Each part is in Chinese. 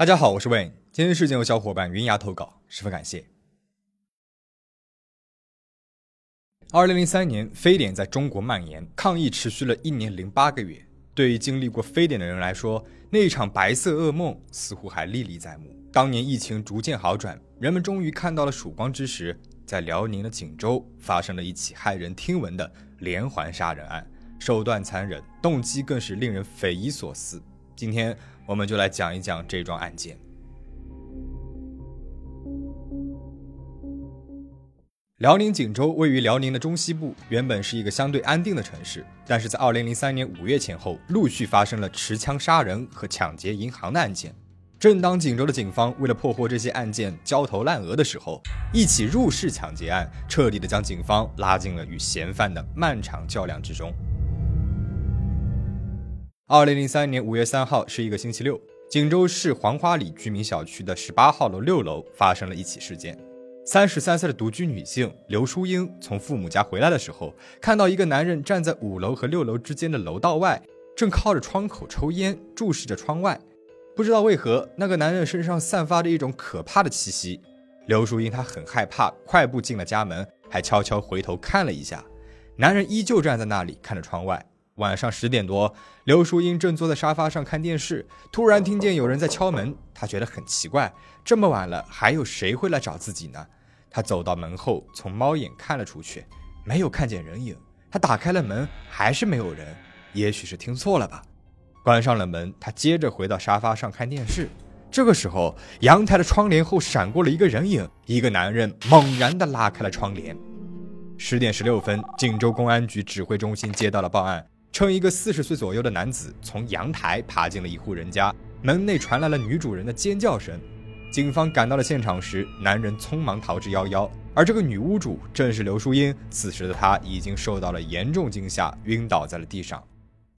大家好，我是 Wayne。今天事件由小伙伴云牙投稿，十分感谢。二零零三年，非典在中国蔓延，抗疫持续了一年零八个月。对于经历过非典的人来说，那一场白色噩梦似乎还历历在目。当年疫情逐渐好转，人们终于看到了曙光之时，在辽宁的锦州发生了一起骇人听闻的连环杀人案，手段残忍，动机更是令人匪夷所思。今天。我们就来讲一讲这桩案件。辽宁锦州位于辽宁的中西部，原本是一个相对安定的城市，但是在二零零三年五月前后，陆续发生了持枪杀人和抢劫银行的案件。正当锦州的警方为了破获这些案件焦头烂额的时候，一起入室抢劫案彻底的将警方拉进了与嫌犯的漫长较量之中。二零零三年五月三号是一个星期六，锦州市黄花里居民小区的十八号楼六楼发生了一起事件。三十三岁的独居女性刘淑英从父母家回来的时候，看到一个男人站在五楼和六楼之间的楼道外，正靠着窗口抽烟，注视着窗外。不知道为何，那个男人身上散发着一种可怕的气息。刘淑英她很害怕，快步进了家门，还悄悄回头看了一下，男人依旧站在那里看着窗外。晚上十点多，刘淑英正坐在沙发上看电视，突然听见有人在敲门。她觉得很奇怪，这么晚了，还有谁会来找自己呢？她走到门后，从猫眼看了出去，没有看见人影。她打开了门，还是没有人，也许是听错了吧。关上了门，她接着回到沙发上看电视。这个时候，阳台的窗帘后闪过了一个人影，一个男人猛然地拉开了窗帘。十点十六分，锦州公安局指挥中心接到了报案。称一个四十岁左右的男子从阳台爬进了一户人家，门内传来了女主人的尖叫声。警方赶到了现场时，男人匆忙逃之夭夭，而这个女屋主正是刘淑英。此时的她已经受到了严重惊吓，晕倒在了地上。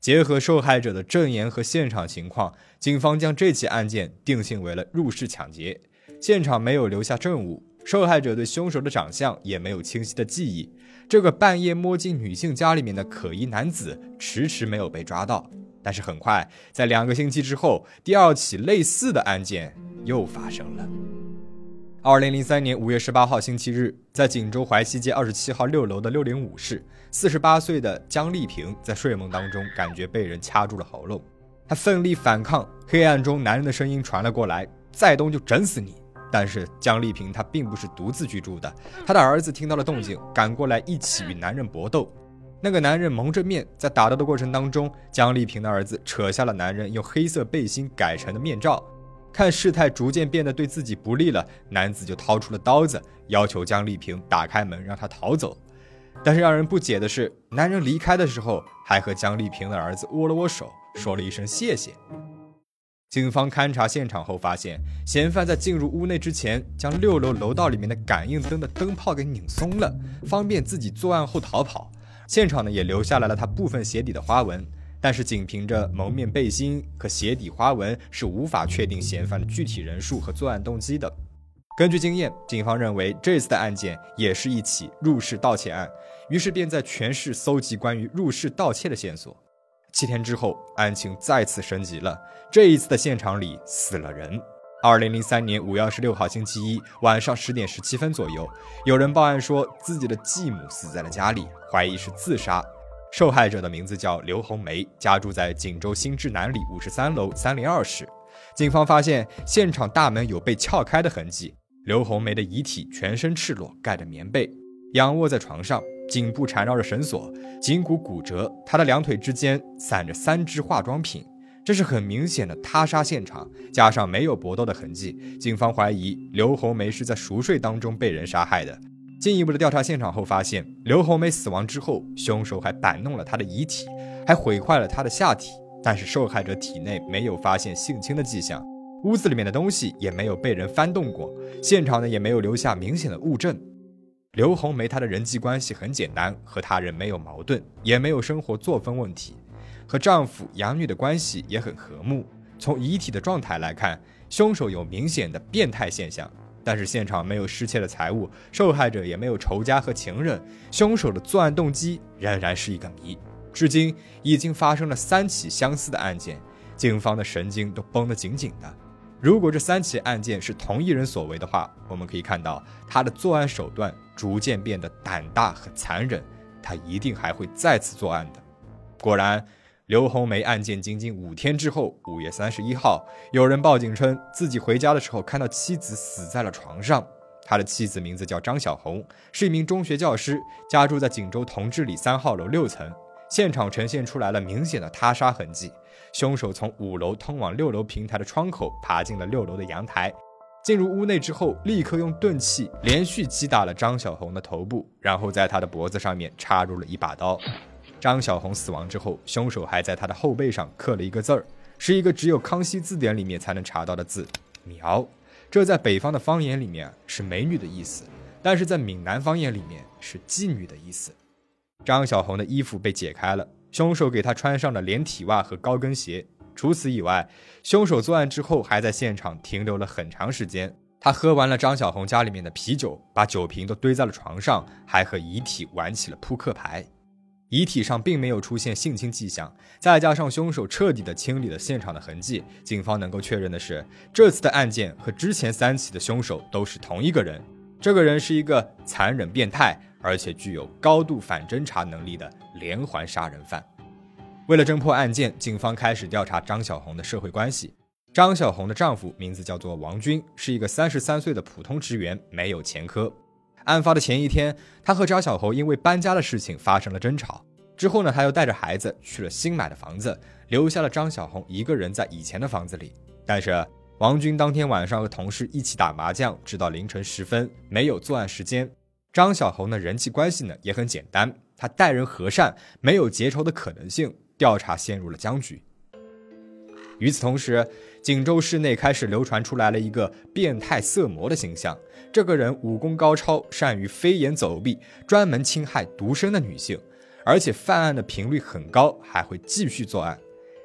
结合受害者的证言和现场情况，警方将这起案件定性为了入室抢劫。现场没有留下证物。受害者对凶手的长相也没有清晰的记忆，这个半夜摸进女性家里面的可疑男子迟迟没有被抓到。但是很快，在两个星期之后，第二起类似的案件又发生了。二零零三年五月十八号星期日，在锦州淮西街二十七号六楼的六零五室，四十八岁的江丽萍在睡梦当中感觉被人掐住了喉咙，她奋力反抗，黑暗中男人的声音传了过来：“再动就整死你。”但是江丽萍她并不是独自居住的，她的儿子听到了动静，赶过来一起与男人搏斗。那个男人蒙着面，在打斗的过程当中，江丽萍的儿子扯下了男人用黑色背心改成的面罩。看事态逐渐变得对自己不利了，男子就掏出了刀子，要求江丽萍打开门让他逃走。但是让人不解的是，男人离开的时候还和江丽萍的儿子握了握手，说了一声谢谢。警方勘查现场后发现，嫌犯在进入屋内之前，将六楼楼道里面的感应灯的灯泡给拧松了，方便自己作案后逃跑。现场呢也留下来了他部分鞋底的花纹，但是仅凭着蒙面背心和鞋底花纹是无法确定嫌犯的具体人数和作案动机的。根据经验，警方认为这次的案件也是一起入室盗窃案，于是便在全市搜集关于入室盗窃的线索。七天之后，案情再次升级了。这一次的现场里死了人。二零零三年五月二十六号星期一晚上十点十七分左右，有人报案说自己的继母死在了家里，怀疑是自杀。受害者的名字叫刘红梅，家住在锦州新志南里五十三楼三零二室。警方发现现场大门有被撬开的痕迹。刘红梅的遗体全身赤裸，盖着棉被，仰卧在床上。颈部缠绕着绳索，颈骨骨折，他的两腿之间散着三支化妆品，这是很明显的他杀现场，加上没有搏斗的痕迹，警方怀疑刘红梅是在熟睡当中被人杀害的。进一步的调查现场后发现，刘红梅死亡之后，凶手还摆弄了她的遗体，还毁坏了她的下体，但是受害者体内没有发现性侵的迹象，屋子里面的东西也没有被人翻动过，现场呢也没有留下明显的物证。刘红梅她的人际关系很简单，和他人没有矛盾，也没有生活作风问题，和丈夫养女的关系也很和睦。从遗体的状态来看，凶手有明显的变态现象，但是现场没有失窃的财物，受害者也没有仇家和情人，凶手的作案动机仍然是一个谜。至今已经发生了三起相似的案件，警方的神经都绷得紧紧的。如果这三起案件是同一人所为的话，我们可以看到他的作案手段逐渐变得胆大和残忍，他一定还会再次作案的。果然，刘红梅案件仅仅五天之后，五月三十一号，有人报警称自己回家的时候看到妻子死在了床上。他的妻子名字叫张小红，是一名中学教师，家住在锦州同治里三号楼六层。现场呈现出来了明显的他杀痕迹，凶手从五楼通往六楼平台的窗口爬进了六楼的阳台，进入屋内之后，立刻用钝器连续击打了张小红的头部，然后在她的脖子上面插入了一把刀。张小红死亡之后，凶手还在她的后背上刻了一个字儿，是一个只有康熙字典里面才能查到的字“苗”，这在北方的方言里面是美女的意思，但是在闽南方言里面是妓女的意思。张小红的衣服被解开了，凶手给她穿上了连体袜和高跟鞋。除此以外，凶手作案之后还在现场停留了很长时间。他喝完了张小红家里面的啤酒，把酒瓶都堆在了床上，还和遗体玩起了扑克牌。遗体上并没有出现性侵迹象，再加上凶手彻底的清理了现场的痕迹，警方能够确认的是，这次的案件和之前三起的凶手都是同一个人。这个人是一个残忍变态。而且具有高度反侦查能力的连环杀人犯。为了侦破案件，警方开始调查张小红的社会关系。张小红的丈夫名字叫做王军，是一个三十三岁的普通职员，没有前科。案发的前一天，他和张小红因为搬家的事情发生了争吵。之后呢，他又带着孩子去了新买的房子，留下了张小红一个人在以前的房子里。但是王军当天晚上和同事一起打麻将，直到凌晨时分，没有作案时间。张小红的人际关系呢也很简单，他待人和善，没有结仇的可能性，调查陷入了僵局。与此同时，锦州市内开始流传出来了一个变态色魔的形象，这个人武功高超，善于飞檐走壁，专门侵害独身的女性，而且犯案的频率很高，还会继续作案。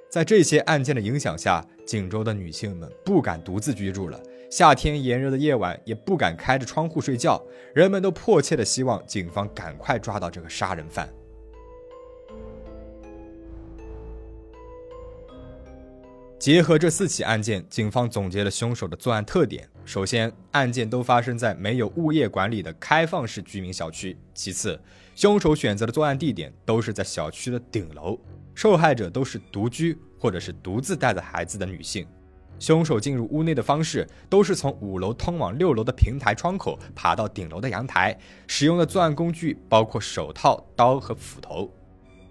在这些案件的影响下，锦州的女性们不敢独自居住了。夏天炎热的夜晚，也不敢开着窗户睡觉。人们都迫切的希望警方赶快抓到这个杀人犯。结合这四起案件，警方总结了凶手的作案特点：首先，案件都发生在没有物业管理的开放式居民小区；其次，凶手选择的作案地点都是在小区的顶楼，受害者都是独居或者是独自带着孩子的女性。凶手进入屋内的方式都是从五楼通往六楼的平台窗口爬到顶楼的阳台，使用的作案工具包括手套、刀和斧头。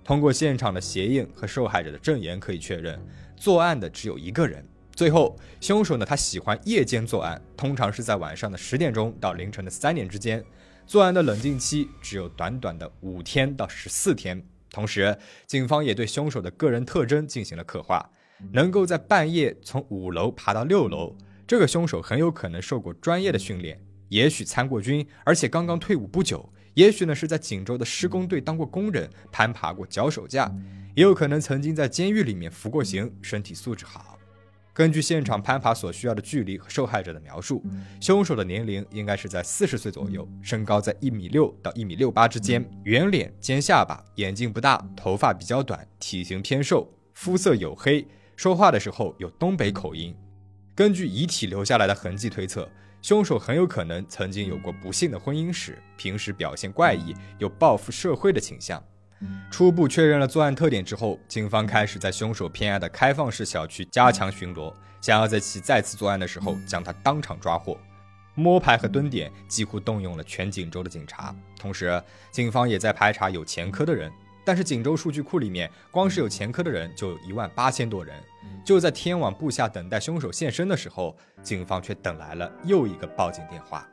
通过现场的鞋印和受害者的证言可以确认，作案的只有一个人。最后，凶手呢，他喜欢夜间作案，通常是在晚上的十点钟到凌晨的三点之间，作案的冷静期只有短短的五天到十四天。同时，警方也对凶手的个人特征进行了刻画。能够在半夜从五楼爬到六楼，这个凶手很有可能受过专业的训练，也许参过军，而且刚刚退伍不久，也许呢是在锦州的施工队当过工人，攀爬过脚手架，也有可能曾经在监狱里面服过刑，身体素质好。根据现场攀爬所需要的距离和受害者的描述，凶手的年龄应该是在四十岁左右，身高在一米六到一米六八之间，圆脸尖下巴，眼睛不大，头发比较短，体型偏瘦，肤色黝黑。说话的时候有东北口音，根据遗体留下来的痕迹推测，凶手很有可能曾经有过不幸的婚姻史，平时表现怪异，有报复社会的倾向。初步确认了作案特点之后，警方开始在凶手偏爱的开放式小区加强巡逻，想要在其再次作案的时候将他当场抓获。摸排和蹲点几乎动用了全锦州的警察，同时警方也在排查有前科的人。但是锦州数据库里面，光是有前科的人就有一万八千多人。就在天网布下等待凶手现身的时候，警方却等来了又一个报警电话。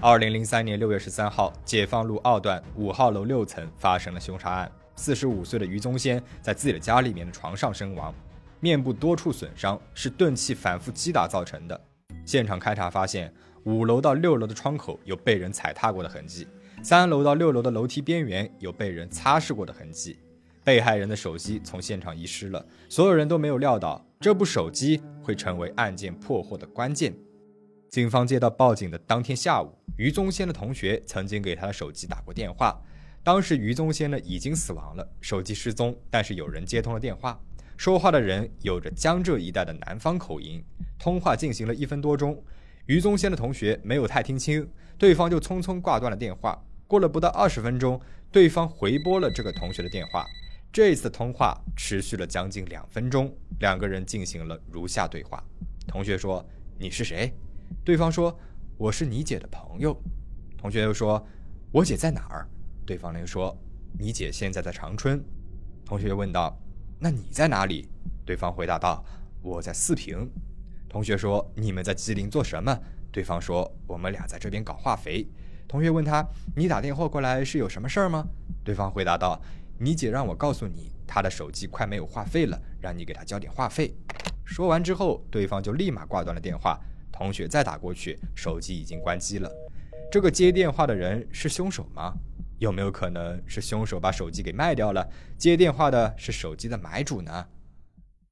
二零零三年六月十三号，解放路二段五号楼六层发生了凶杀案。四十五岁的于宗先在自己的家里面的床上身亡，面部多处损伤，是钝器反复击打造成的。现场勘查发现，五楼到六楼的窗口有被人踩踏过的痕迹。三楼到六楼的楼梯边缘有被人擦拭过的痕迹，被害人的手机从现场遗失了。所有人都没有料到这部手机会成为案件破获的关键。警方接到报警的当天下午，于宗先的同学曾经给他的手机打过电话。当时于宗先呢已经死亡了，手机失踪，但是有人接通了电话。说话的人有着江浙一带的南方口音。通话进行了一分多钟，于宗先的同学没有太听清，对方就匆匆挂断了电话。过了不到二十分钟，对方回拨了这个同学的电话。这次通话持续了将近两分钟，两个人进行了如下对话：同学说：“你是谁？”对方说：“我是你姐的朋友。”同学又说：“我姐在哪儿？”对方又说：“你姐现在在长春。”同学问道：“那你在哪里？”对方回答道：“我在四平。”同学说：“你们在吉林做什么？”对方说：“我们俩在这边搞化肥。”同学问他：“你打电话过来是有什么事儿吗？”对方回答道：“你姐让我告诉你，她的手机快没有话费了，让你给她交点话费。”说完之后，对方就立马挂断了电话。同学再打过去，手机已经关机了。这个接电话的人是凶手吗？有没有可能是凶手把手机给卖掉了？接电话的是手机的买主呢？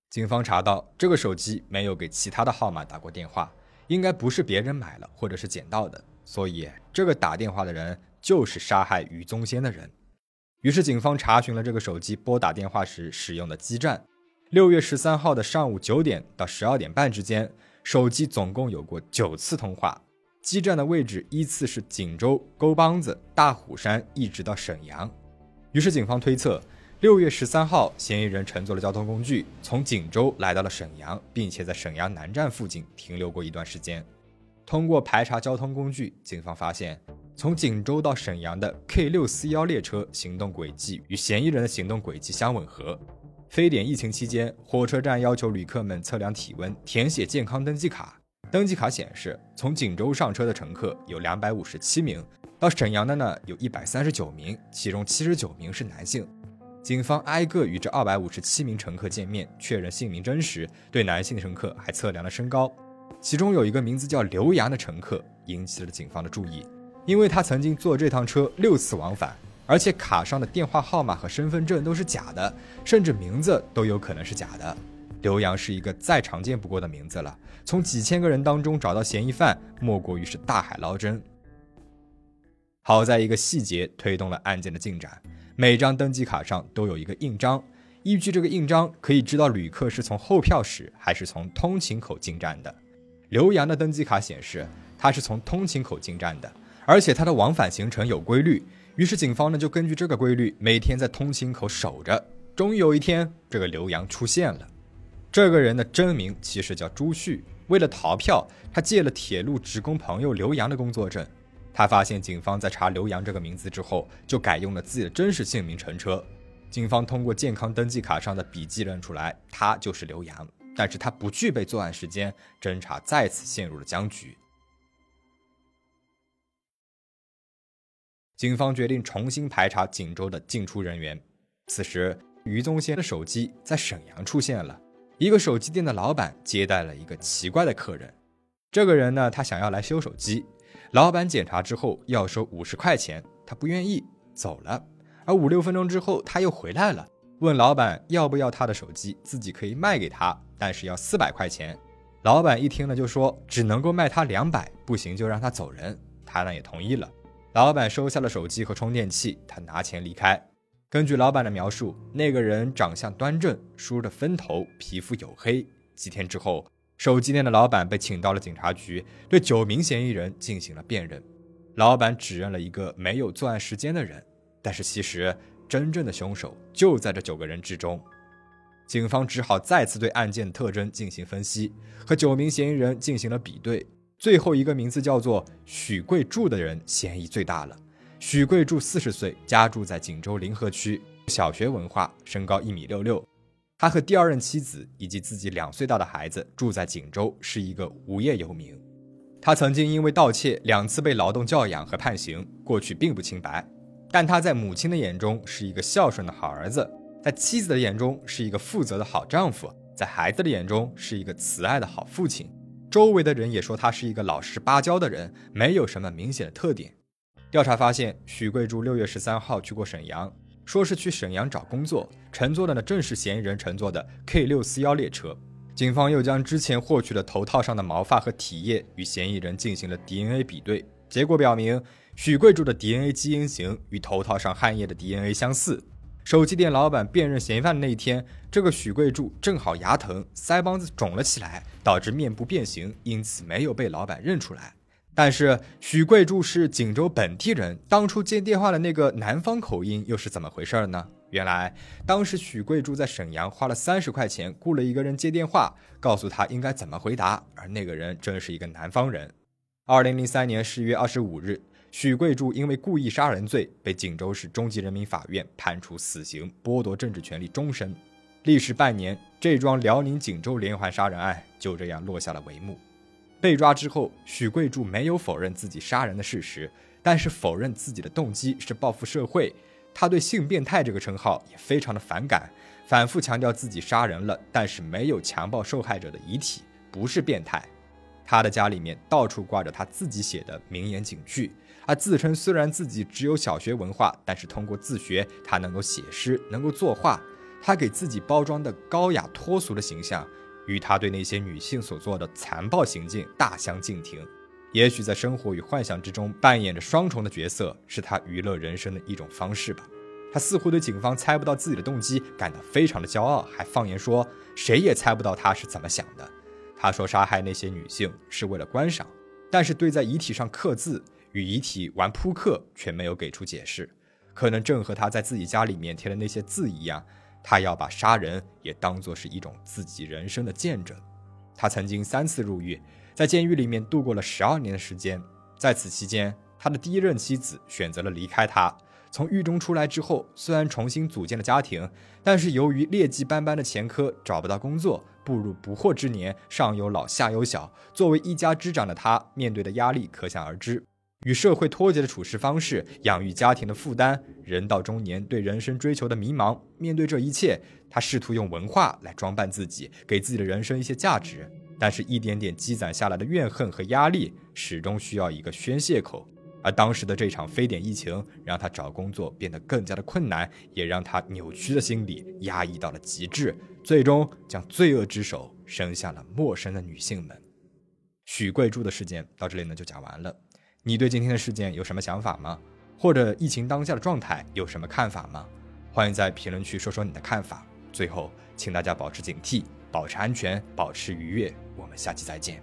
警方查到这个手机没有给其他的号码打过电话，应该不是别人买了或者是捡到的，所以这个打电话的人就是杀害于宗先的人。于是警方查询了这个手机拨打电话时使用的基站。六月十三号的上午九点到十二点半之间，手机总共有过九次通话。基站的位置依次是锦州、沟帮子、大虎山，一直到沈阳。于是警方推测，六月十三号，嫌疑人乘坐了交通工具从锦州来到了沈阳，并且在沈阳南站附近停留过一段时间。通过排查交通工具，警方发现，从锦州到沈阳的 K 六四幺列车行动轨迹与嫌疑人的行动轨迹相吻合。非典疫情期间，火车站要求旅客们测量体温、填写健康登记卡。登记卡显示，从锦州上车的乘客有两百五十七名，到沈阳的呢有一百三十九名，其中七十九名是男性。警方挨个与这二百五十七名乘客见面，确认姓名真实。对男性乘客还测量了身高，其中有一个名字叫刘洋的乘客引起了警方的注意，因为他曾经坐这趟车六次往返，而且卡上的电话号码和身份证都是假的，甚至名字都有可能是假的。刘洋是一个再常见不过的名字了。从几千个人当中找到嫌疑犯，莫过于是大海捞针。好在一个细节推动了案件的进展：每张登记卡上都有一个印章，依据这个印章，可以知道旅客是从候票室还是从通勤口进站的。刘洋的登记卡显示，他是从通勤口进站的，而且他的往返行程有规律。于是警方呢就根据这个规律，每天在通勤口守着。终于有一天，这个刘洋出现了。这个人的真名其实叫朱旭。为了逃票，他借了铁路职工朋友刘洋的工作证。他发现警方在查刘洋这个名字之后，就改用了自己的真实姓名乘车。警方通过健康登记卡上的笔记认出来，他就是刘洋。但是他不具备作案时间，侦查再次陷入了僵局。警方决定重新排查锦州的进出人员。此时，于宗先的手机在沈阳出现了。一个手机店的老板接待了一个奇怪的客人，这个人呢，他想要来修手机，老板检查之后要收五十块钱，他不愿意走了。而五六分钟之后他又回来了，问老板要不要他的手机，自己可以卖给他，但是要四百块钱。老板一听呢就说只能够卖他两百，不行就让他走人。他呢也同意了，老板收下了手机和充电器，他拿钱离开。根据老板的描述，那个人长相端正，梳着分头，皮肤黝黑。几天之后，手机店的老板被请到了警察局，对九名嫌疑人进行了辨认。老板指认了一个没有作案时间的人，但是其实真正的凶手就在这九个人之中。警方只好再次对案件特征进行分析，和九名嫌疑人进行了比对。最后一个名字叫做许贵柱的人，嫌疑最大了。许贵柱四十岁，家住在锦州临河区，小学文化，身高一米六六。他和第二任妻子以及自己两岁大的孩子住在锦州，是一个无业游民。他曾经因为盗窃两次被劳动教养和判刑，过去并不清白。但他在母亲的眼中是一个孝顺的好儿子，在妻子的眼中是一个负责的好丈夫，在孩子的眼中是一个慈爱的好父亲。周围的人也说他是一个老实巴交的人，没有什么明显的特点。调查发现，许贵柱六月十三号去过沈阳，说是去沈阳找工作，乘坐的呢正是嫌疑人乘坐的 K 六四幺列车。警方又将之前获取的头套上的毛发和体液与嫌疑人进行了 DNA 比对，结果表明，许贵柱的 DNA 基因型与头套上汗液的 DNA 相似。手机店老板辨认嫌犯的那一天，这个许贵柱正好牙疼，腮帮子肿了起来，导致面部变形，因此没有被老板认出来。但是许贵柱是锦州本地人，当初接电话的那个南方口音又是怎么回事呢？原来当时许贵柱在沈阳花了三十块钱雇了一个人接电话，告诉他应该怎么回答，而那个人正是一个南方人。二零零三年十一月二十五日。许贵柱因为故意杀人罪被锦州市中级人民法院判处死刑，剥夺政治权利终身。历时半年，这桩辽宁锦州连环杀人案就这样落下了帷幕。被抓之后，许贵柱没有否认自己杀人的事实，但是否认自己的动机是报复社会。他对“性变态”这个称号也非常的反感，反复强调自己杀人了，但是没有强暴受害者的遗体，不是变态。他的家里面到处挂着他自己写的名言警句。他自称虽然自己只有小学文化，但是通过自学，他能够写诗，能够作画。他给自己包装的高雅脱俗的形象，与他对那些女性所做的残暴行径大相径庭。也许在生活与幻想之中扮演着双重的角色，是他娱乐人生的一种方式吧。他似乎对警方猜不到自己的动机感到非常的骄傲，还放言说谁也猜不到他是怎么想的。他说杀害那些女性是为了观赏，但是对在遗体上刻字。与遗体玩扑克，却没有给出解释，可能正和他在自己家里面贴的那些字一样，他要把杀人也当作是一种自己人生的见证。他曾经三次入狱，在监狱里面度过了十二年的时间，在此期间，他的第一任妻子选择了离开他。从狱中出来之后，虽然重新组建了家庭，但是由于劣迹斑斑的前科，找不到工作，步入不惑之年，上有老下有小，作为一家之长的他，面对的压力可想而知。与社会脱节的处事方式，养育家庭的负担，人到中年对人生追求的迷茫。面对这一切，他试图用文化来装扮自己，给自己的人生一些价值。但是，一点点积攒下来的怨恨和压力，始终需要一个宣泄口。而当时的这场非典疫情，让他找工作变得更加的困难，也让他扭曲的心理压抑到了极致，最终将罪恶之手伸向了陌生的女性们。许贵柱的事件到这里呢，就讲完了。你对今天的事件有什么想法吗？或者疫情当下的状态有什么看法吗？欢迎在评论区说说你的看法。最后，请大家保持警惕，保持安全，保持愉悦。我们下期再见。